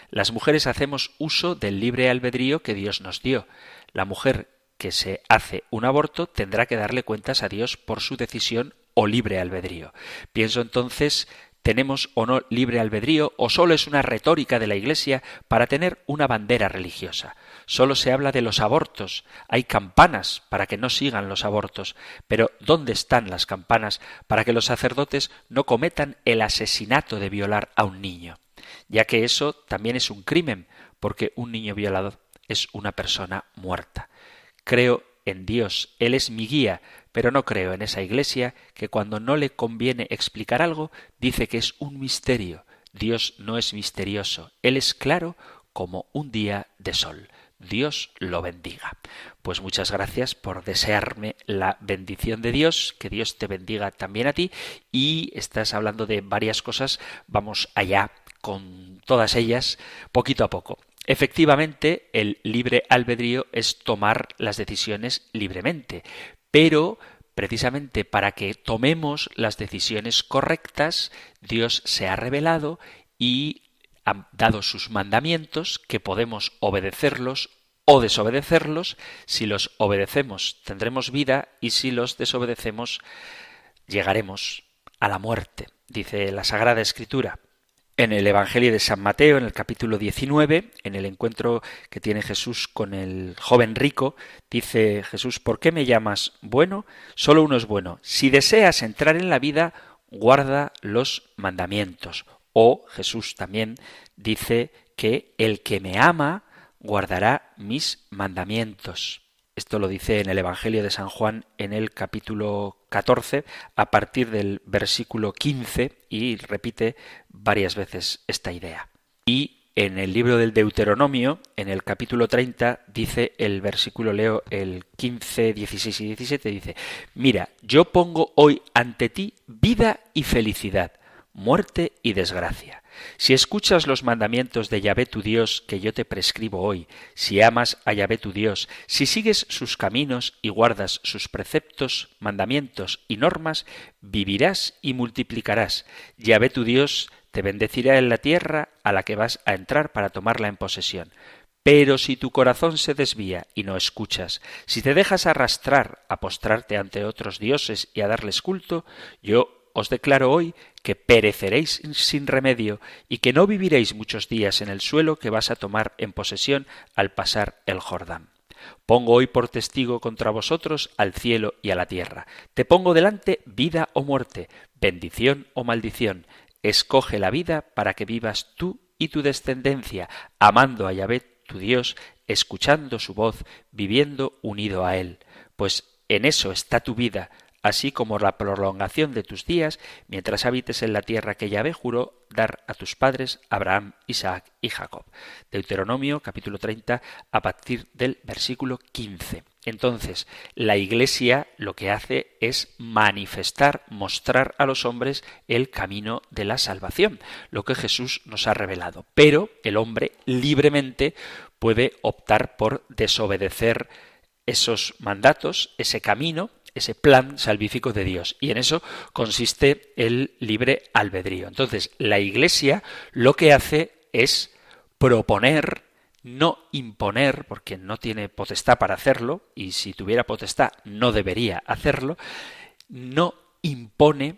Las mujeres hacemos uso del libre albedrío que Dios nos dio. La mujer que se hace un aborto tendrá que darle cuentas a Dios por su decisión o libre albedrío. Pienso entonces ¿Tenemos o no libre albedrío o solo es una retórica de la Iglesia para tener una bandera religiosa? Solo se habla de los abortos. Hay campanas para que no sigan los abortos. Pero ¿dónde están las campanas para que los sacerdotes no cometan el asesinato de violar a un niño? Ya que eso también es un crimen, porque un niño violado es una persona muerta. Creo en Dios, Él es mi guía, pero no creo en esa Iglesia que cuando no le conviene explicar algo dice que es un misterio. Dios no es misterioso, Él es claro como un día de sol. Dios lo bendiga. Pues muchas gracias por desearme la bendición de Dios, que Dios te bendiga también a ti y estás hablando de varias cosas, vamos allá con todas ellas poquito a poco. Efectivamente, el libre albedrío es tomar las decisiones libremente, pero precisamente para que tomemos las decisiones correctas, Dios se ha revelado y ha dado sus mandamientos que podemos obedecerlos o desobedecerlos. Si los obedecemos tendremos vida y si los desobedecemos llegaremos a la muerte, dice la Sagrada Escritura. En el Evangelio de San Mateo, en el capítulo 19, en el encuentro que tiene Jesús con el joven rico, dice Jesús, ¿por qué me llamas bueno? Solo uno es bueno. Si deseas entrar en la vida, guarda los mandamientos. O Jesús también dice que el que me ama guardará mis mandamientos. Esto lo dice en el Evangelio de San Juan en el capítulo 14 a partir del versículo 15 y repite varias veces esta idea. Y en el libro del Deuteronomio, en el capítulo 30, dice el versículo, leo el 15, 16 y 17, dice, mira, yo pongo hoy ante ti vida y felicidad, muerte y desgracia. Si escuchas los mandamientos de Yahvé tu Dios que yo te prescribo hoy, si amas a Yahvé tu Dios, si sigues sus caminos y guardas sus preceptos, mandamientos y normas, vivirás y multiplicarás. Yahvé tu Dios te bendecirá en la tierra a la que vas a entrar para tomarla en posesión. Pero si tu corazón se desvía y no escuchas, si te dejas arrastrar a postrarte ante otros dioses y a darles culto, yo os declaro hoy que pereceréis sin remedio y que no viviréis muchos días en el suelo que vas a tomar en posesión al pasar el Jordán. Pongo hoy por testigo contra vosotros al cielo y a la tierra. Te pongo delante vida o muerte, bendición o maldición. Escoge la vida para que vivas tú y tu descendencia, amando a Yahvé tu Dios, escuchando su voz, viviendo unido a Él. Pues en eso está tu vida, así como la prolongación de tus días, mientras habites en la tierra que Yahvé juró dar a tus padres Abraham, Isaac y Jacob. Deuteronomio capítulo 30 a partir del versículo 15. Entonces, la Iglesia lo que hace es manifestar, mostrar a los hombres el camino de la salvación, lo que Jesús nos ha revelado. Pero el hombre libremente puede optar por desobedecer esos mandatos, ese camino, ese plan salvífico de Dios. Y en eso consiste el libre albedrío. Entonces, la Iglesia lo que hace es proponer, no imponer, porque no tiene potestad para hacerlo, y si tuviera potestad no debería hacerlo, no impone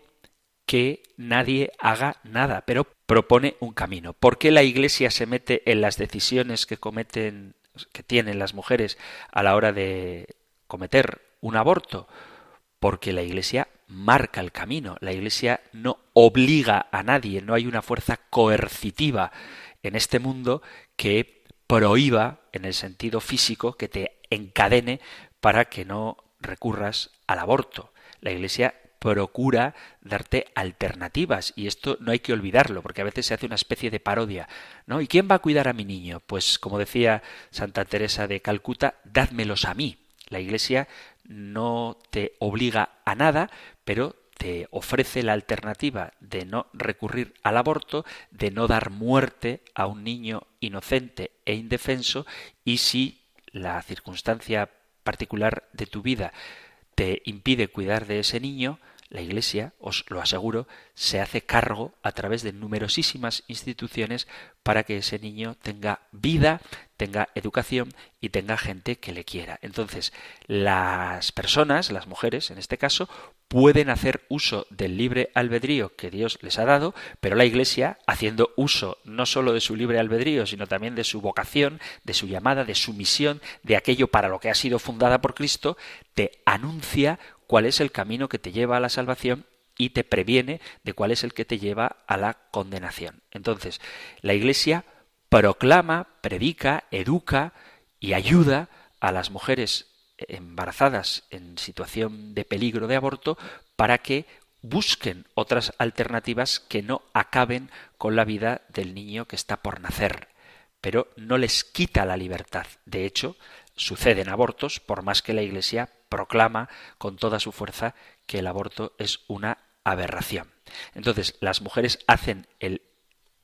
que nadie haga nada, pero propone un camino. ¿Por qué la Iglesia se mete en las decisiones que cometen, que tienen las mujeres a la hora de cometer un aborto? Porque la Iglesia marca el camino, la Iglesia no obliga a nadie, no hay una fuerza coercitiva en este mundo que prohíba, en el sentido físico, que te encadene para que no recurras al aborto. La Iglesia procura darte alternativas y esto no hay que olvidarlo porque a veces se hace una especie de parodia, ¿no? ¿Y quién va a cuidar a mi niño? Pues como decía Santa Teresa de Calcuta, dádmelos a mí. La Iglesia no te obliga a nada, pero te ofrece la alternativa de no recurrir al aborto, de no dar muerte a un niño inocente e indefenso, y si la circunstancia particular de tu vida te impide cuidar de ese niño, la Iglesia, os lo aseguro, se hace cargo a través de numerosísimas instituciones para que ese niño tenga vida, tenga educación y tenga gente que le quiera. Entonces, las personas, las mujeres en este caso, pueden hacer uso del libre albedrío que Dios les ha dado, pero la Iglesia, haciendo uso no sólo de su libre albedrío, sino también de su vocación, de su llamada, de su misión, de aquello para lo que ha sido fundada por Cristo, te anuncia cuál es el camino que te lleva a la salvación y te previene de cuál es el que te lleva a la condenación. Entonces, la Iglesia proclama, predica, educa y ayuda a las mujeres embarazadas en situación de peligro de aborto para que busquen otras alternativas que no acaben con la vida del niño que está por nacer, pero no les quita la libertad. De hecho, suceden abortos por más que la Iglesia proclama con toda su fuerza que el aborto es una aberración. Entonces, las mujeres hacen el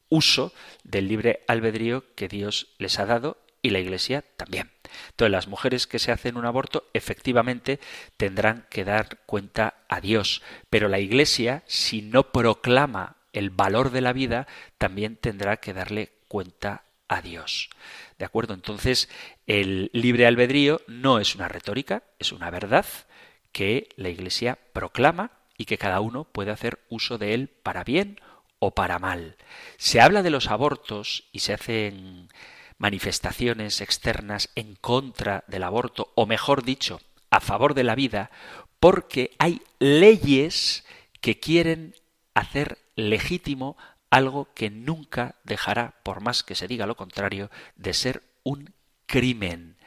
uso del libre albedrío que Dios les ha dado y la Iglesia también. Entonces, las mujeres que se hacen un aborto efectivamente tendrán que dar cuenta a Dios, pero la Iglesia, si no proclama el valor de la vida, también tendrá que darle cuenta a Dios. ¿De acuerdo? Entonces, el libre albedrío no es una retórica, es una verdad que la Iglesia proclama y que cada uno puede hacer uso de él para bien o para mal. Se habla de los abortos y se hacen manifestaciones externas en contra del aborto, o mejor dicho, a favor de la vida, porque hay leyes que quieren hacer legítimo algo que nunca dejará, por más que se diga lo contrario, de ser un crimen.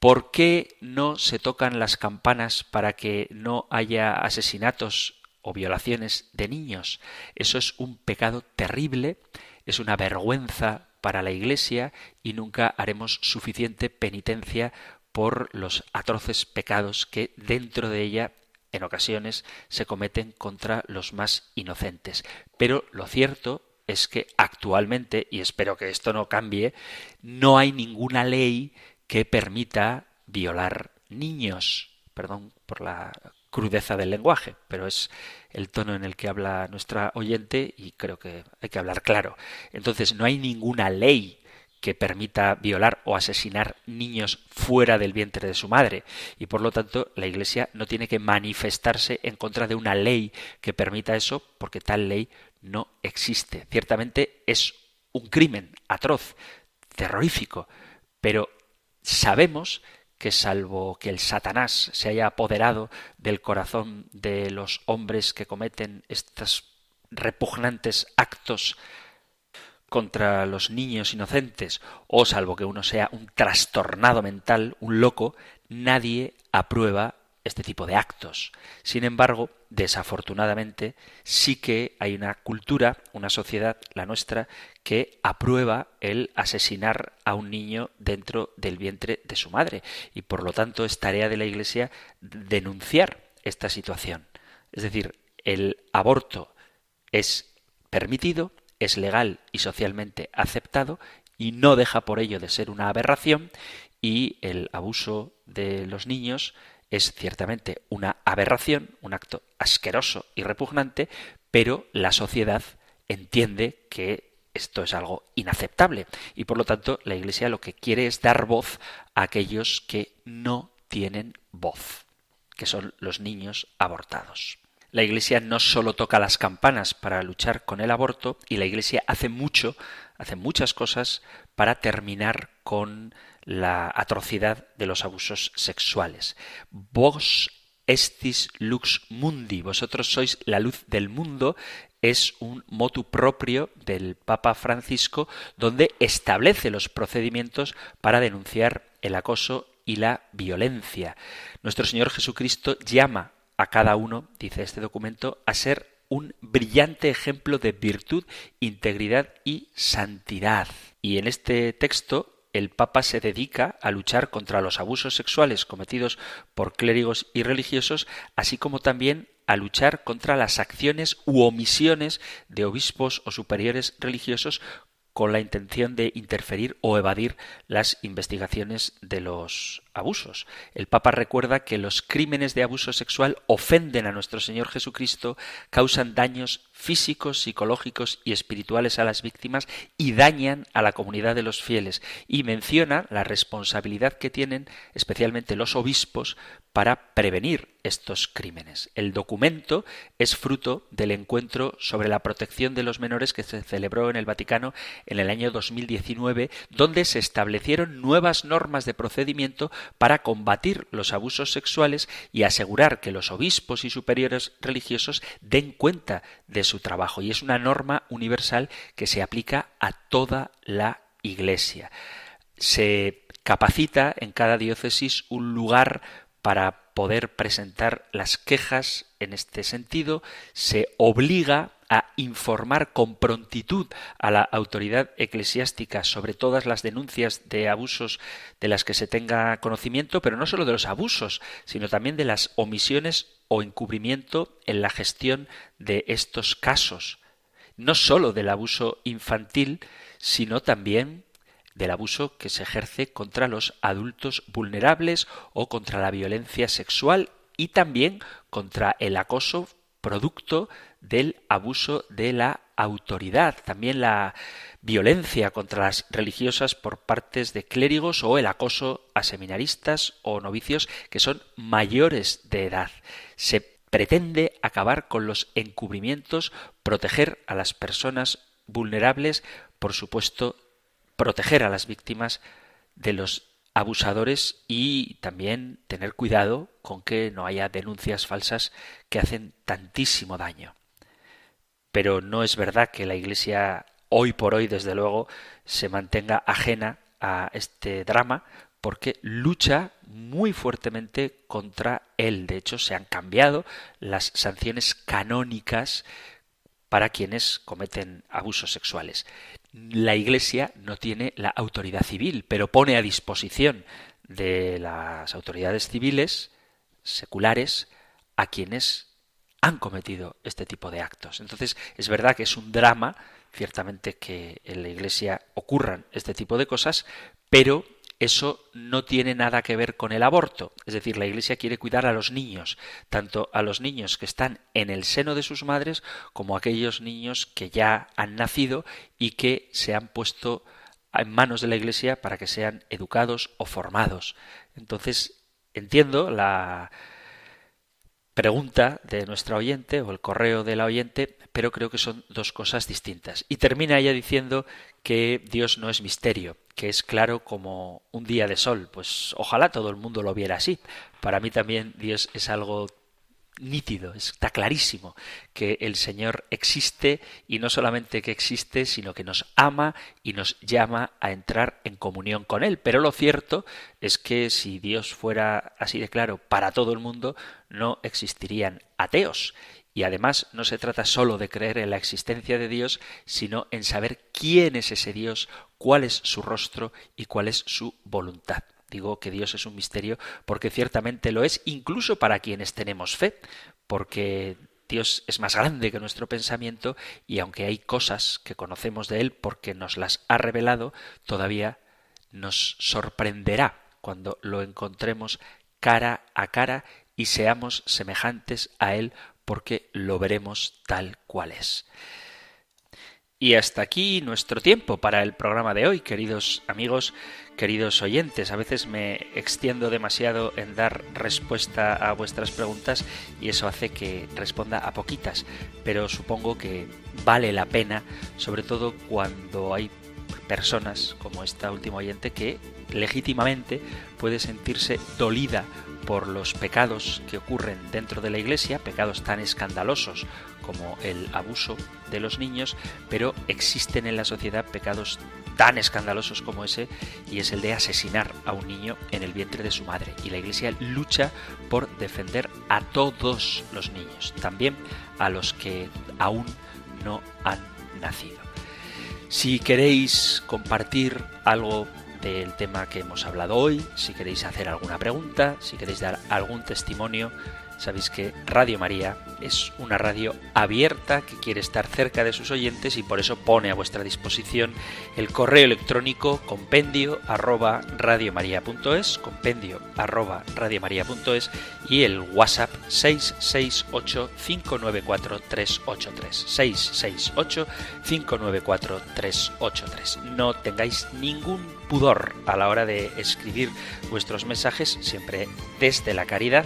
¿Por qué no se tocan las campanas para que no haya asesinatos o violaciones de niños? Eso es un pecado terrible, es una vergüenza para la Iglesia y nunca haremos suficiente penitencia por los atroces pecados que dentro de ella en ocasiones se cometen contra los más inocentes. Pero lo cierto es que actualmente, y espero que esto no cambie, no hay ninguna ley que permita violar niños. Perdón por la crudeza del lenguaje, pero es el tono en el que habla nuestra oyente y creo que hay que hablar claro. Entonces, no hay ninguna ley que permita violar o asesinar niños fuera del vientre de su madre. Y por lo tanto, la Iglesia no tiene que manifestarse en contra de una ley que permita eso, porque tal ley no existe. Ciertamente es un crimen atroz, terrorífico, pero sabemos que salvo que el Satanás se haya apoderado del corazón de los hombres que cometen estos repugnantes actos contra los niños inocentes, o salvo que uno sea un trastornado mental, un loco, nadie aprueba este tipo de actos. Sin embargo, desafortunadamente, sí que hay una cultura, una sociedad, la nuestra, que aprueba el asesinar a un niño dentro del vientre de su madre. Y por lo tanto es tarea de la Iglesia denunciar esta situación. Es decir, el aborto es permitido, es legal y socialmente aceptado y no deja por ello de ser una aberración y el abuso de los niños es ciertamente una aberración, un acto asqueroso y repugnante, pero la sociedad entiende que esto es algo inaceptable y por lo tanto la Iglesia lo que quiere es dar voz a aquellos que no tienen voz, que son los niños abortados. La Iglesia no solo toca las campanas para luchar con el aborto, y la Iglesia hace mucho, hace muchas cosas para terminar con la atrocidad de los abusos sexuales. Vos estis lux mundi, vosotros sois la luz del mundo, es un motu propio del Papa Francisco donde establece los procedimientos para denunciar el acoso y la violencia. Nuestro Señor Jesucristo llama a cada uno, dice este documento, a ser un brillante ejemplo de virtud, integridad y santidad. Y en este texto el Papa se dedica a luchar contra los abusos sexuales cometidos por clérigos y religiosos, así como también a luchar contra las acciones u omisiones de obispos o superiores religiosos con la intención de interferir o evadir las investigaciones de los abusos. El Papa recuerda que los crímenes de abuso sexual ofenden a nuestro Señor Jesucristo, causan daños físicos, psicológicos y espirituales a las víctimas y dañan a la comunidad de los fieles. Y menciona la responsabilidad que tienen especialmente los obispos para prevenir estos crímenes. El documento es fruto del encuentro sobre la protección de los menores que se celebró en el Vaticano en el año 2019, donde se establecieron nuevas normas de procedimiento para combatir los abusos sexuales y asegurar que los obispos y superiores religiosos den cuenta de su trabajo. Y es una norma universal que se aplica a toda la Iglesia. Se capacita en cada diócesis un lugar para poder presentar las quejas en este sentido, se obliga a informar con prontitud a la autoridad eclesiástica sobre todas las denuncias de abusos de las que se tenga conocimiento, pero no solo de los abusos, sino también de las omisiones o encubrimiento en la gestión de estos casos. No solo del abuso infantil, sino también del abuso que se ejerce contra los adultos vulnerables o contra la violencia sexual y también contra el acoso producto del abuso de la autoridad, también la violencia contra las religiosas por partes de clérigos o el acoso a seminaristas o novicios que son mayores de edad. Se pretende acabar con los encubrimientos, proteger a las personas vulnerables, por supuesto, proteger a las víctimas de los abusadores y también tener cuidado con que no haya denuncias falsas que hacen tantísimo daño. Pero no es verdad que la Iglesia hoy por hoy, desde luego, se mantenga ajena a este drama porque lucha muy fuertemente contra él. De hecho, se han cambiado las sanciones canónicas para quienes cometen abusos sexuales la Iglesia no tiene la autoridad civil, pero pone a disposición de las autoridades civiles seculares a quienes han cometido este tipo de actos. Entonces, es verdad que es un drama, ciertamente que en la Iglesia ocurran este tipo de cosas, pero eso no tiene nada que ver con el aborto. Es decir, la Iglesia quiere cuidar a los niños, tanto a los niños que están en el seno de sus madres como a aquellos niños que ya han nacido y que se han puesto en manos de la Iglesia para que sean educados o formados. Entonces, entiendo la pregunta de nuestra oyente o el correo de la oyente, pero creo que son dos cosas distintas. Y termina ella diciendo que Dios no es misterio, que es claro como un día de sol. Pues ojalá todo el mundo lo viera así. Para mí también Dios es algo nítido, está clarísimo que el Señor existe y no solamente que existe, sino que nos ama y nos llama a entrar en comunión con Él. Pero lo cierto es que si Dios fuera así de claro para todo el mundo, no existirían ateos. Y además no se trata solo de creer en la existencia de Dios, sino en saber quién es ese Dios, cuál es su rostro y cuál es su voluntad. Digo que Dios es un misterio porque ciertamente lo es incluso para quienes tenemos fe, porque Dios es más grande que nuestro pensamiento y aunque hay cosas que conocemos de Él porque nos las ha revelado, todavía nos sorprenderá cuando lo encontremos cara a cara y seamos semejantes a Él porque lo veremos tal cual es. Y hasta aquí nuestro tiempo para el programa de hoy, queridos amigos, queridos oyentes. A veces me extiendo demasiado en dar respuesta a vuestras preguntas y eso hace que responda a poquitas, pero supongo que vale la pena, sobre todo cuando hay personas como esta última oyente que legítimamente puede sentirse dolida por los pecados que ocurren dentro de la Iglesia, pecados tan escandalosos como el abuso de los niños, pero existen en la sociedad pecados tan escandalosos como ese y es el de asesinar a un niño en el vientre de su madre. Y la Iglesia lucha por defender a todos los niños, también a los que aún no han nacido. Si queréis compartir algo del tema que hemos hablado hoy, si queréis hacer alguna pregunta, si queréis dar algún testimonio, Sabéis que Radio María es una radio abierta que quiere estar cerca de sus oyentes y por eso pone a vuestra disposición el correo electrónico compendio arroba radiomaria.es, compendio arroba radiomaria.es y el WhatsApp 668 594 383 668 594 383. No tengáis ningún pudor a la hora de escribir vuestros mensajes, siempre desde la caridad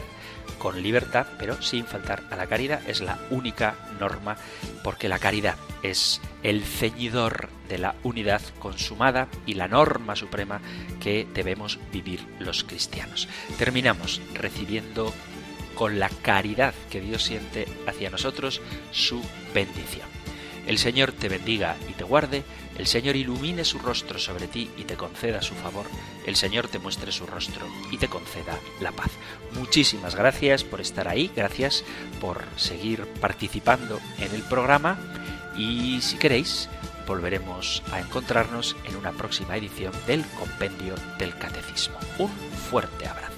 con libertad, pero sin faltar a la caridad. Es la única norma porque la caridad es el ceñidor de la unidad consumada y la norma suprema que debemos vivir los cristianos. Terminamos recibiendo con la caridad que Dios siente hacia nosotros su bendición. El Señor te bendiga y te guarde, el Señor ilumine su rostro sobre ti y te conceda su favor, el Señor te muestre su rostro y te conceda la paz. Muchísimas gracias por estar ahí, gracias por seguir participando en el programa y si queréis, volveremos a encontrarnos en una próxima edición del Compendio del Catecismo. Un fuerte abrazo.